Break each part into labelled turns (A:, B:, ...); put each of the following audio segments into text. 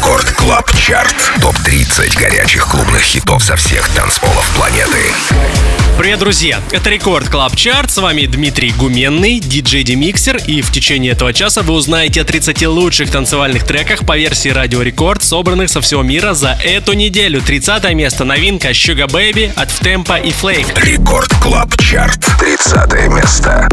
A: Record Club Chart. Топ-30 горячих клубных хитов со всех танцполов планеты.
B: Привет, друзья! Это Record Club Chart. С вами Дмитрий Гуменный, диджей Demixer. И в течение этого часа вы узнаете о 30 лучших танцевальных треках по версии Радио Рекорд, собранных со всего мира за эту неделю. 30 место новинка Sugar Baby от FTampa и Flakkë.
A: Record Club Chart. 30 место.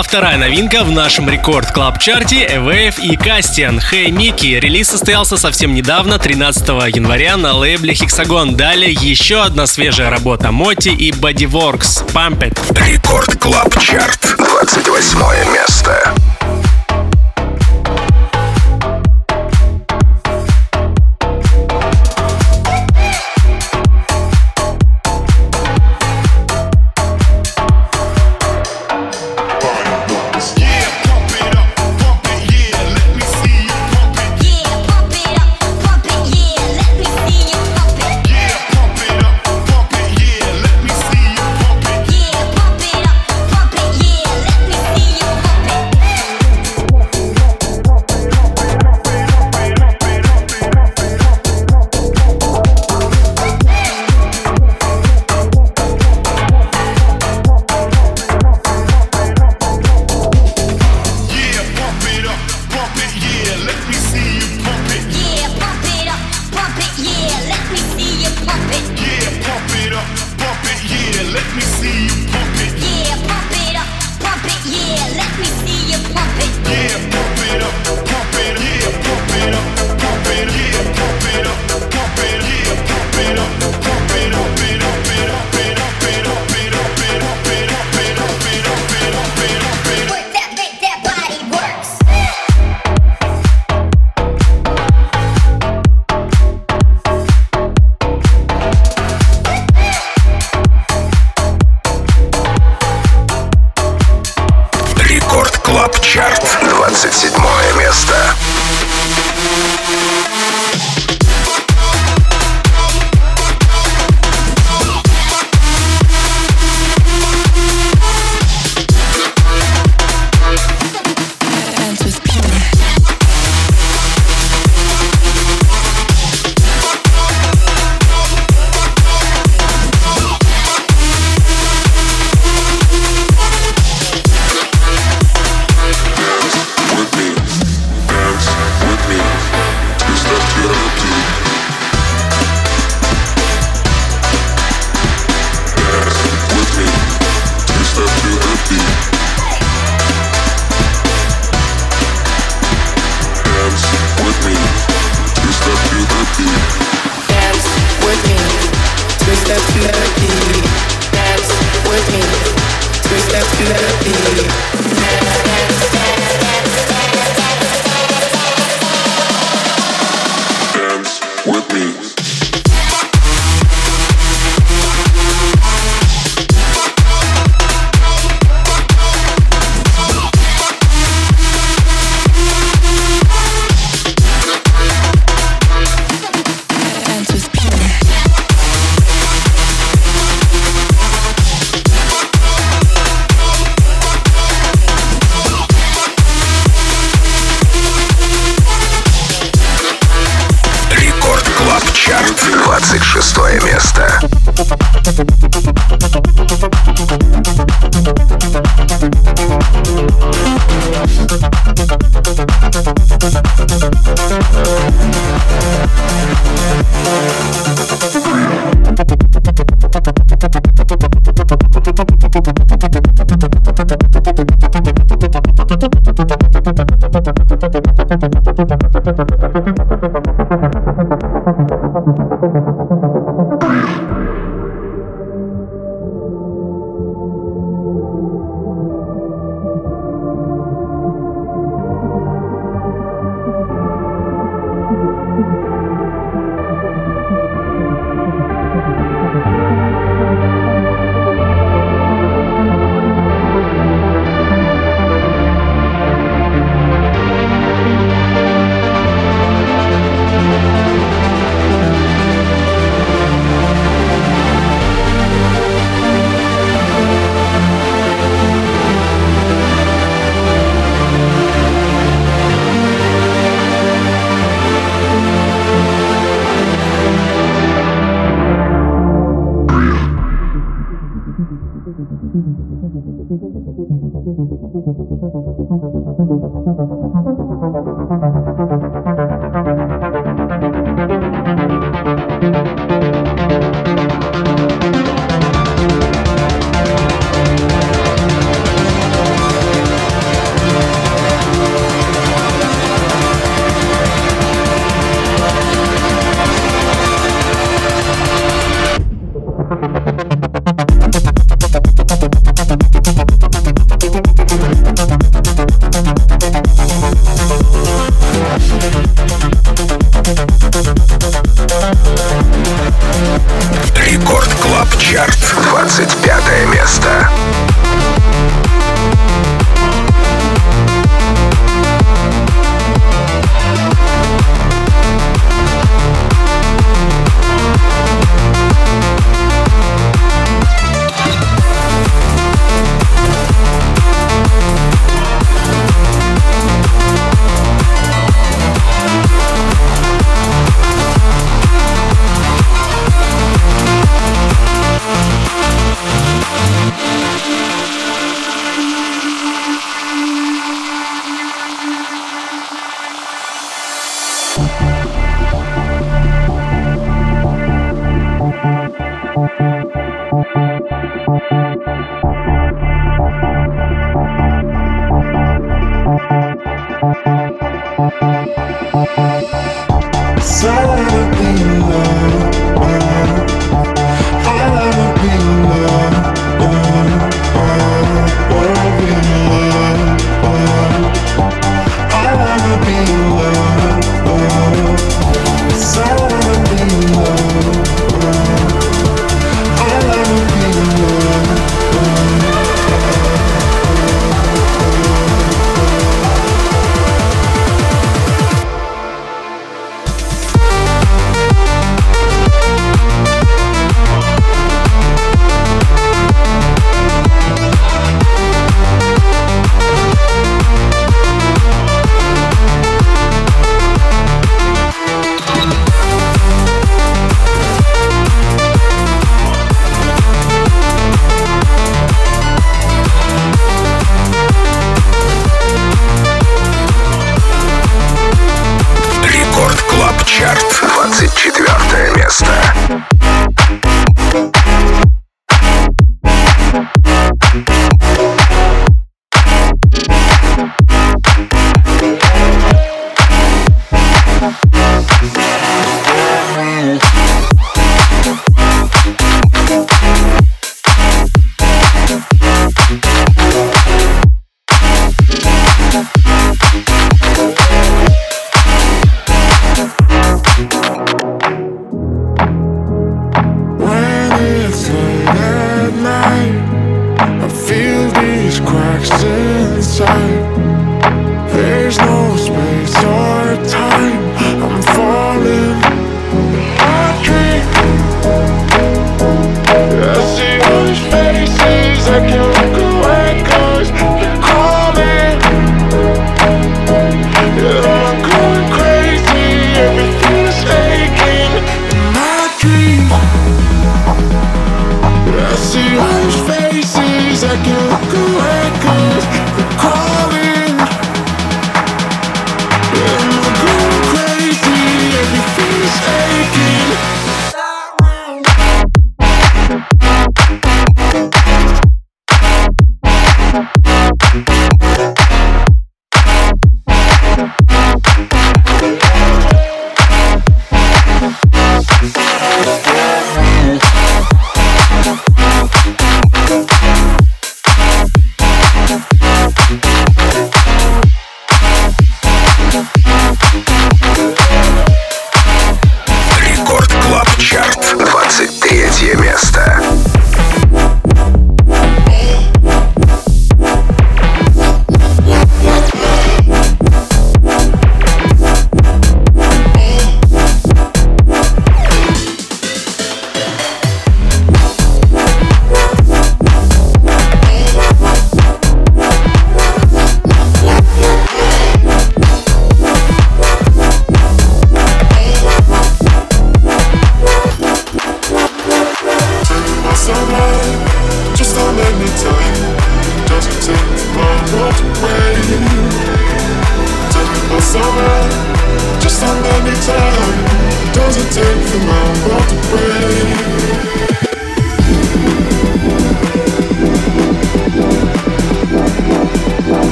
B: Вторая новинка в нашем рекорд клаб чарте Эвейв и Кастиан Hey Микки. Релиз состоялся совсем недавно, 13 января на лейбле Hexagon. Далее еще одна свежая работа Моти и Bodyworks It.
A: Рекорд Клаб Чарт, 28 место.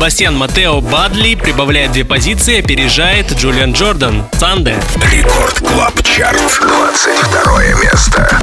B: Себастьян Матео Бадли прибавляет две позиции, опережает Джулиан Джордан. Санде.
C: Рекорд Клаб Чарт. 22 место.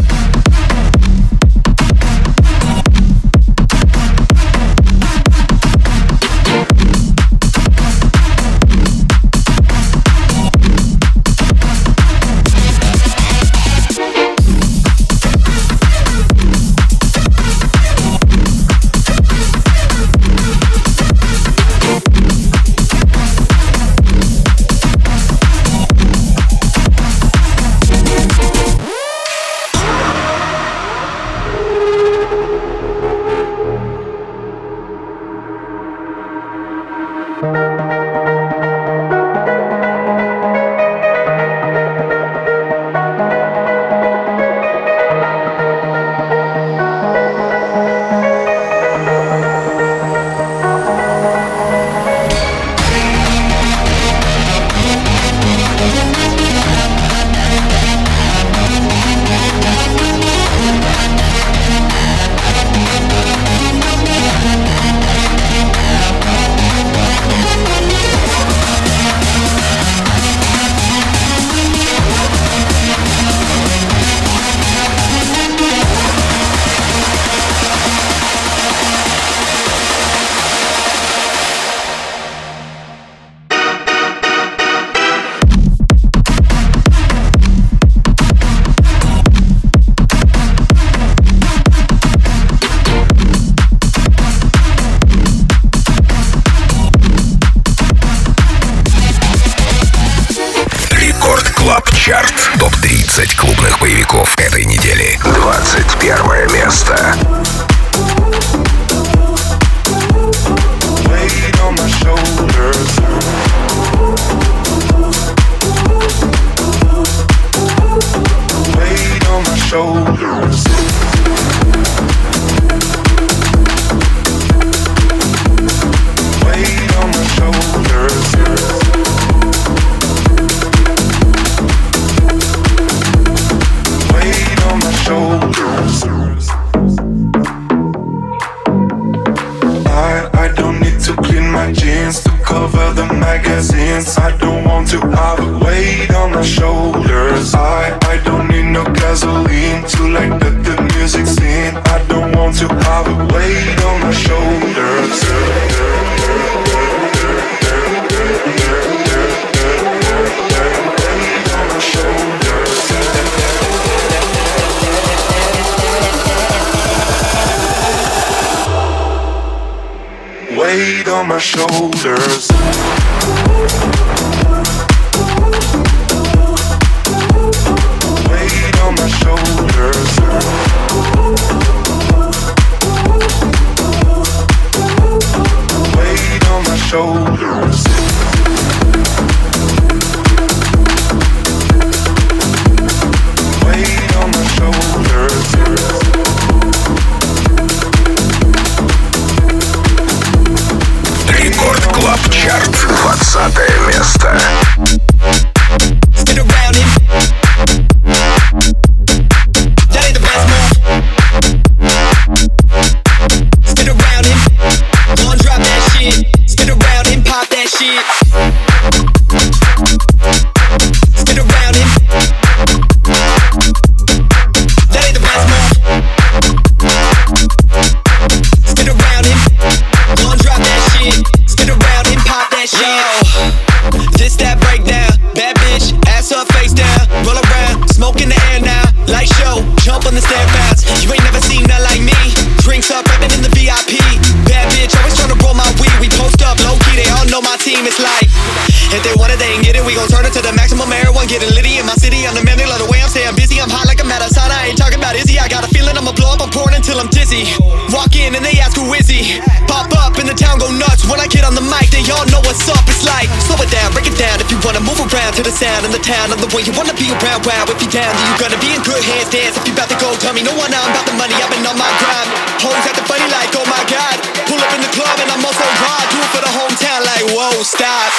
D: to the sound in the town of the way you wanna be around. Wow, if you down, then you gonna be in good hands. Dance if you about to go, tell me no one. I'm about the money. I've been on my grind. Hoes at the funny like, oh my god. Pull up in the club and I'm also raw. Do it for the hometown, like whoa, stop.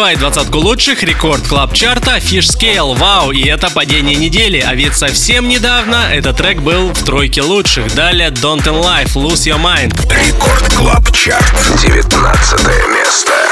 B: Открывает двадцатку лучших рекорд клаб чарта Fish Scale. Вау, и это падение недели. А ведь совсем недавно этот трек был в тройке лучших. Далее Don't in Life, Lose Your Mind.
E: Рекорд клаб чарт 19 место.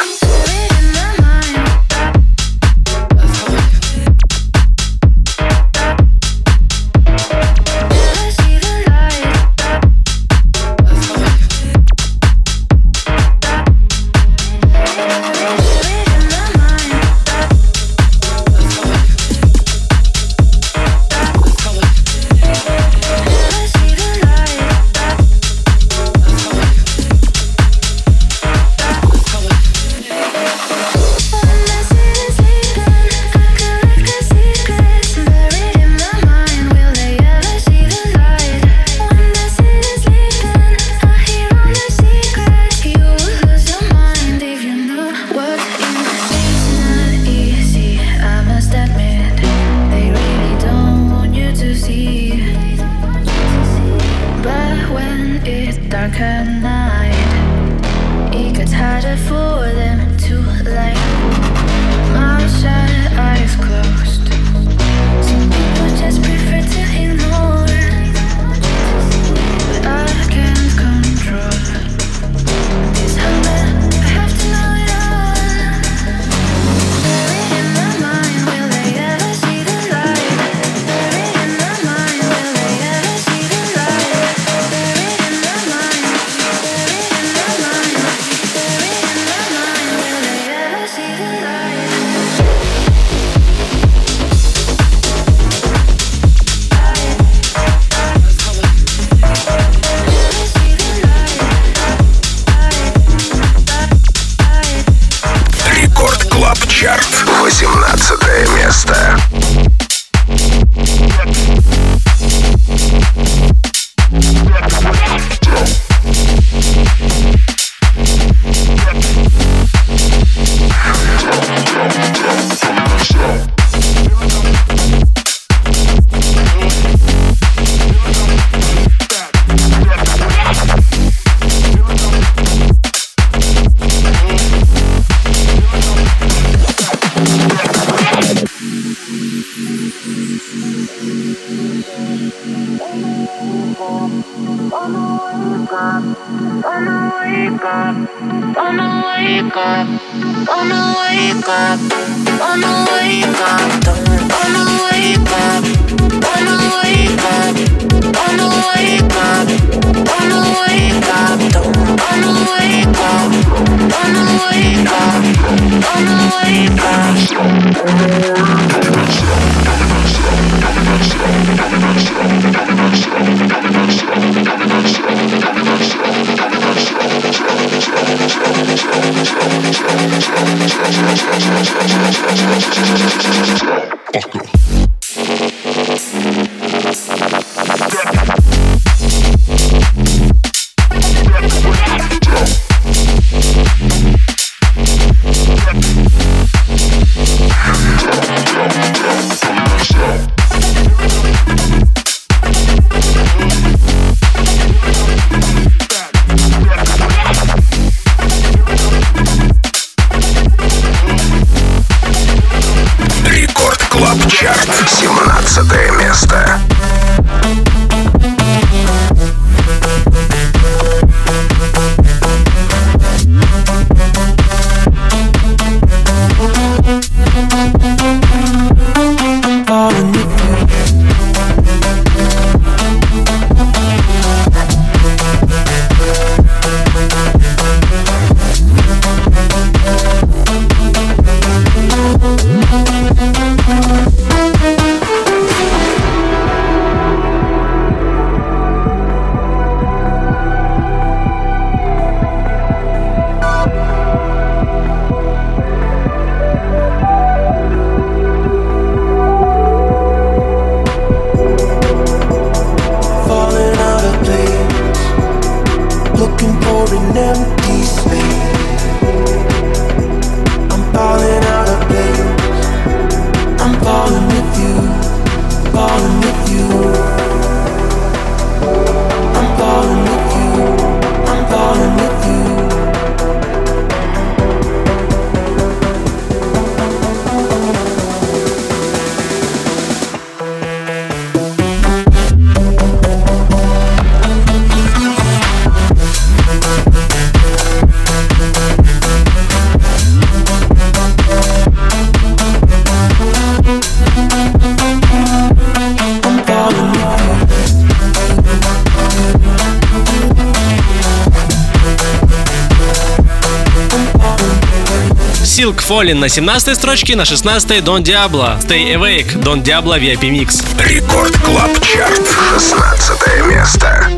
B: Silk Fallen на 17 строчке, на 16 Don Diablo, Stay Awake, Don Diablo VIP Mix.
F: Рекорд Клаб Чарт, 16 место.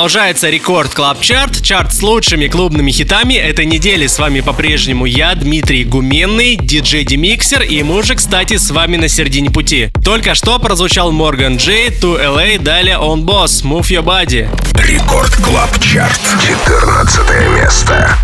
B: Продолжается Record Club Chart, чарт с лучшими клубными хитами этой недели. С вами по-прежнему я, Дмитрий Гуменный, диджей Demixer, и мы уже, кстати, с вами на середине пути. Только что прозвучал Морган Джей, To LA, далее Öwnboss, Move Your Body.
F: Record Club Chart, 14 место.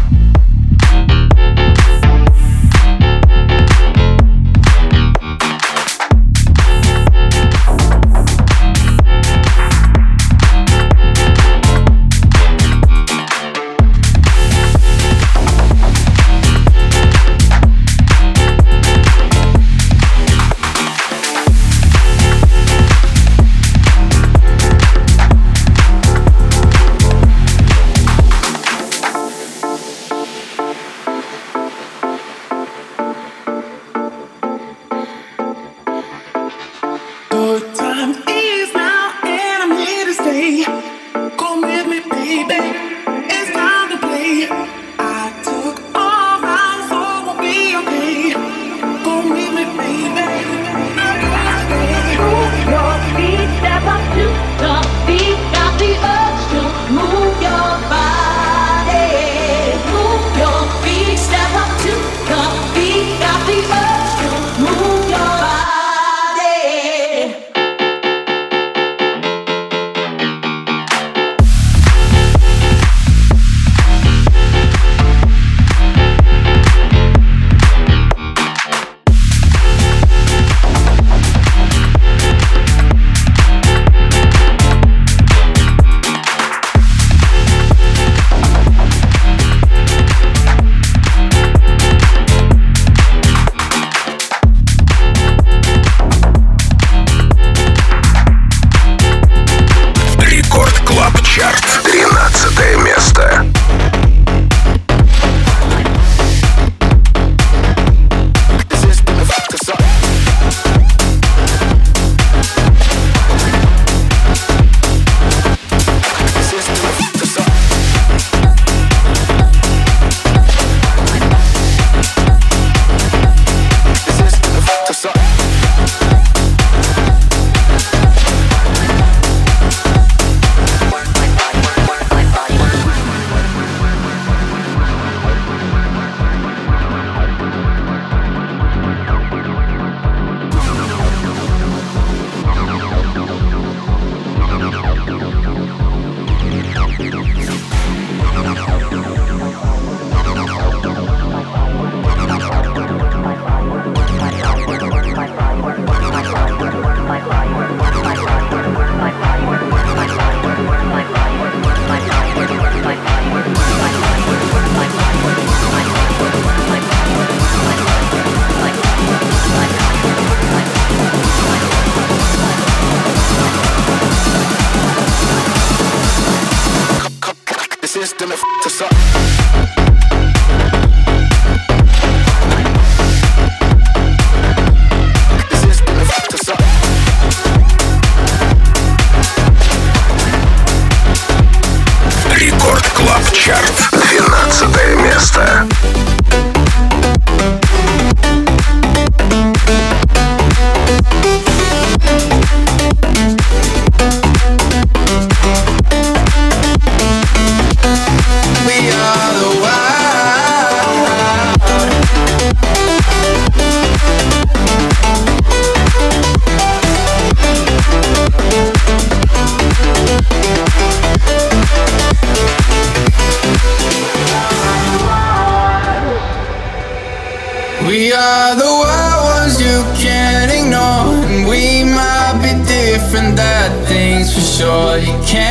G: different, that thing's for sure. You can't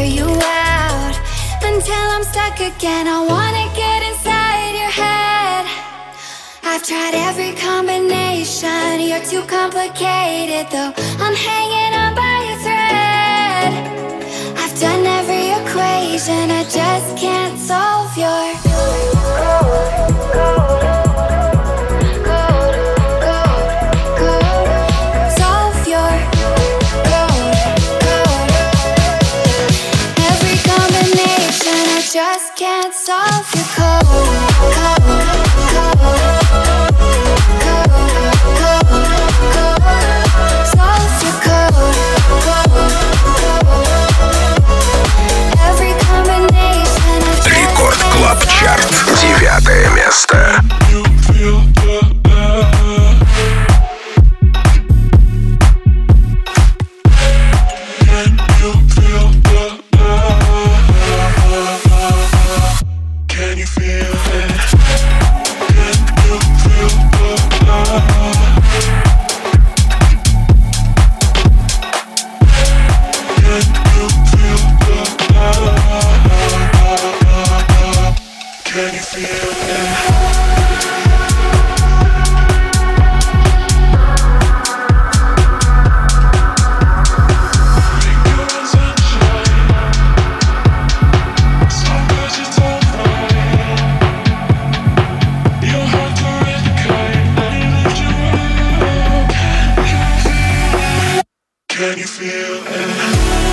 A: wear you out until I'm stuck again. I wanna get inside your head. I've tried every combination, you're too complicated though. I'm hanging on by a thread. I've done every equation, I just can't solve your.
H: Master. can you feel it?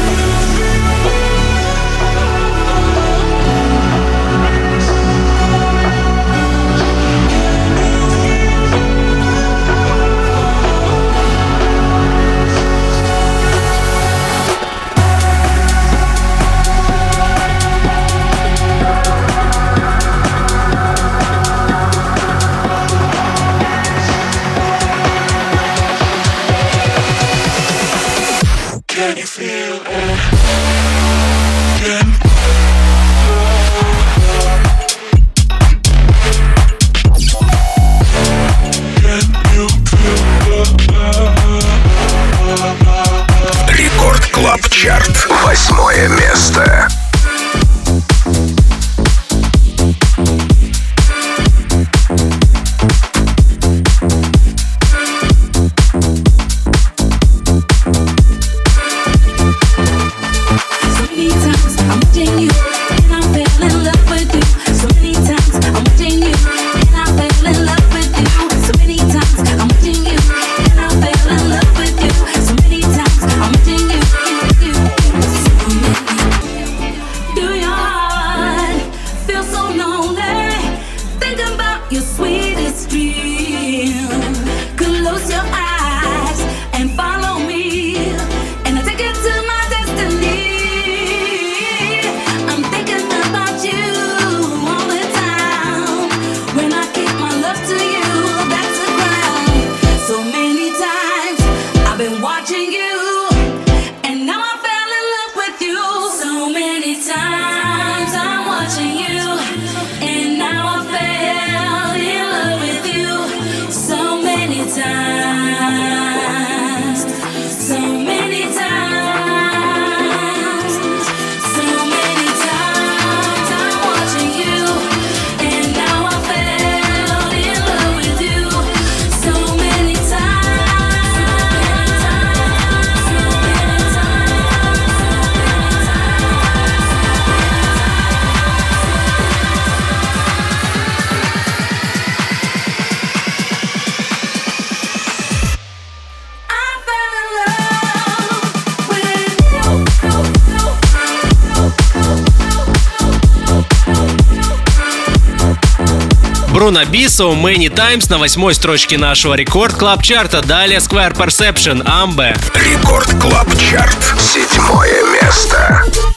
H: So Many Times
B: на восьмой строчке нашего рекорд клаб чарта. Далее Square Perception, Амбе.
F: Рекорд клаб чарт. Седьмое место.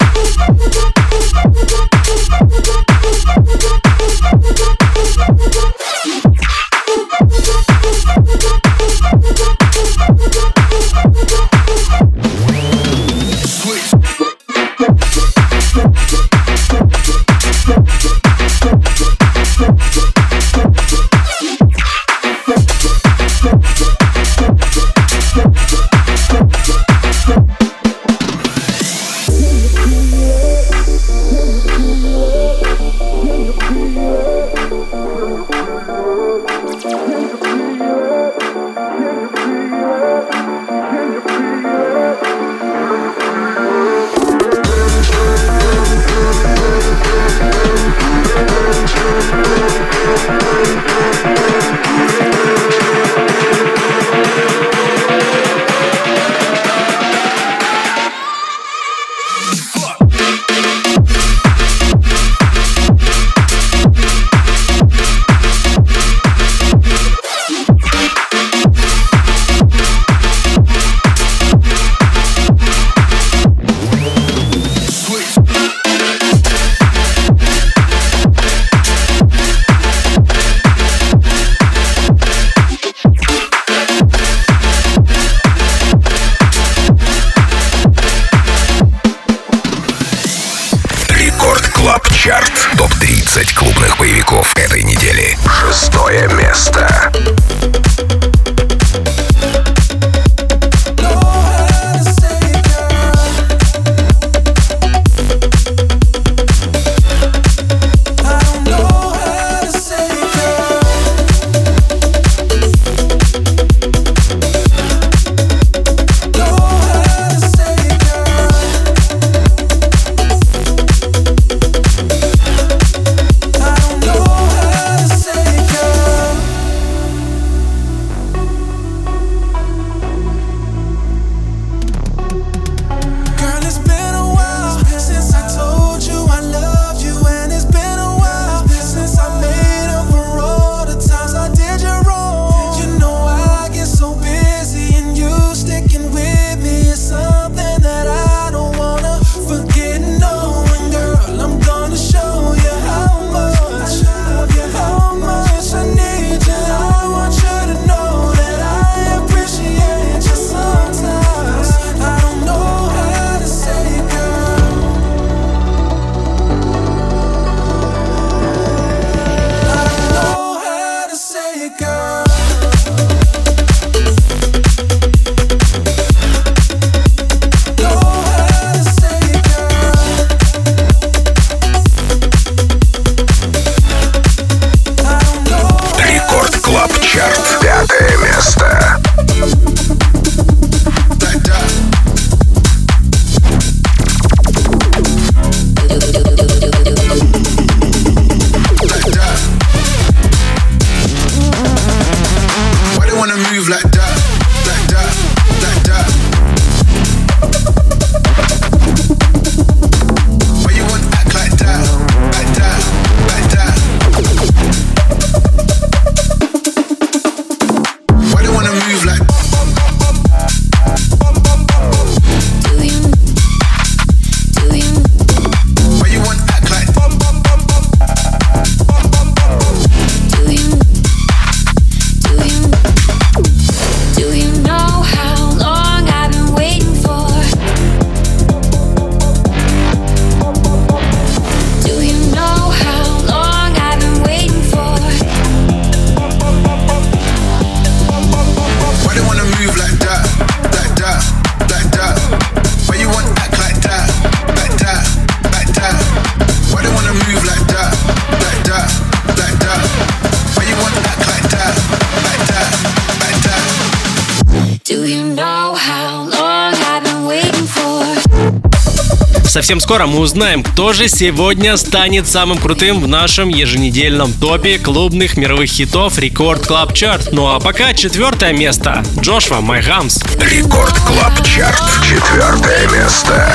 B: Совсем скоро мы узнаем, кто же сегодня станет самым крутым в нашем еженедельном топе клубных мировых хитов Record Club Chart. Ну а пока четвертое место. Joshwa My Humps.
I: Record Club Chart. Четвертое место.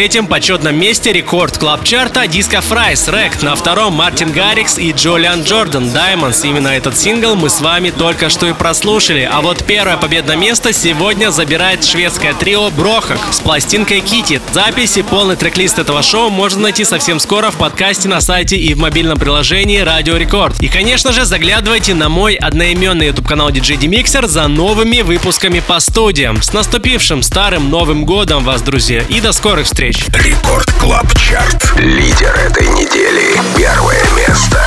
B: Третьем почетном месте Record Club чарта Disco Fries Wrecked. На втором Мартин Гаррикс и Джулиан Джордан Diamonds. Именно этот сингл мы с вами только что и прослушали. А вот первое победное место сегодня забирает шведское трио BROHUG с пластинкой Kitty. Запись и полный трек-лист этого шоу можно найти совсем скоро в подкасте на сайте и в мобильном приложении Радио Рекорд. И, конечно же, заглядывайте на мой одноименный YouTube канал DJ Demixer за новыми выпусками по студиям. С наступившим старым Новым Годом вас, друзья, и до скорых встреч!
F: Record Club Chart. Лидер этой недели. Первое место.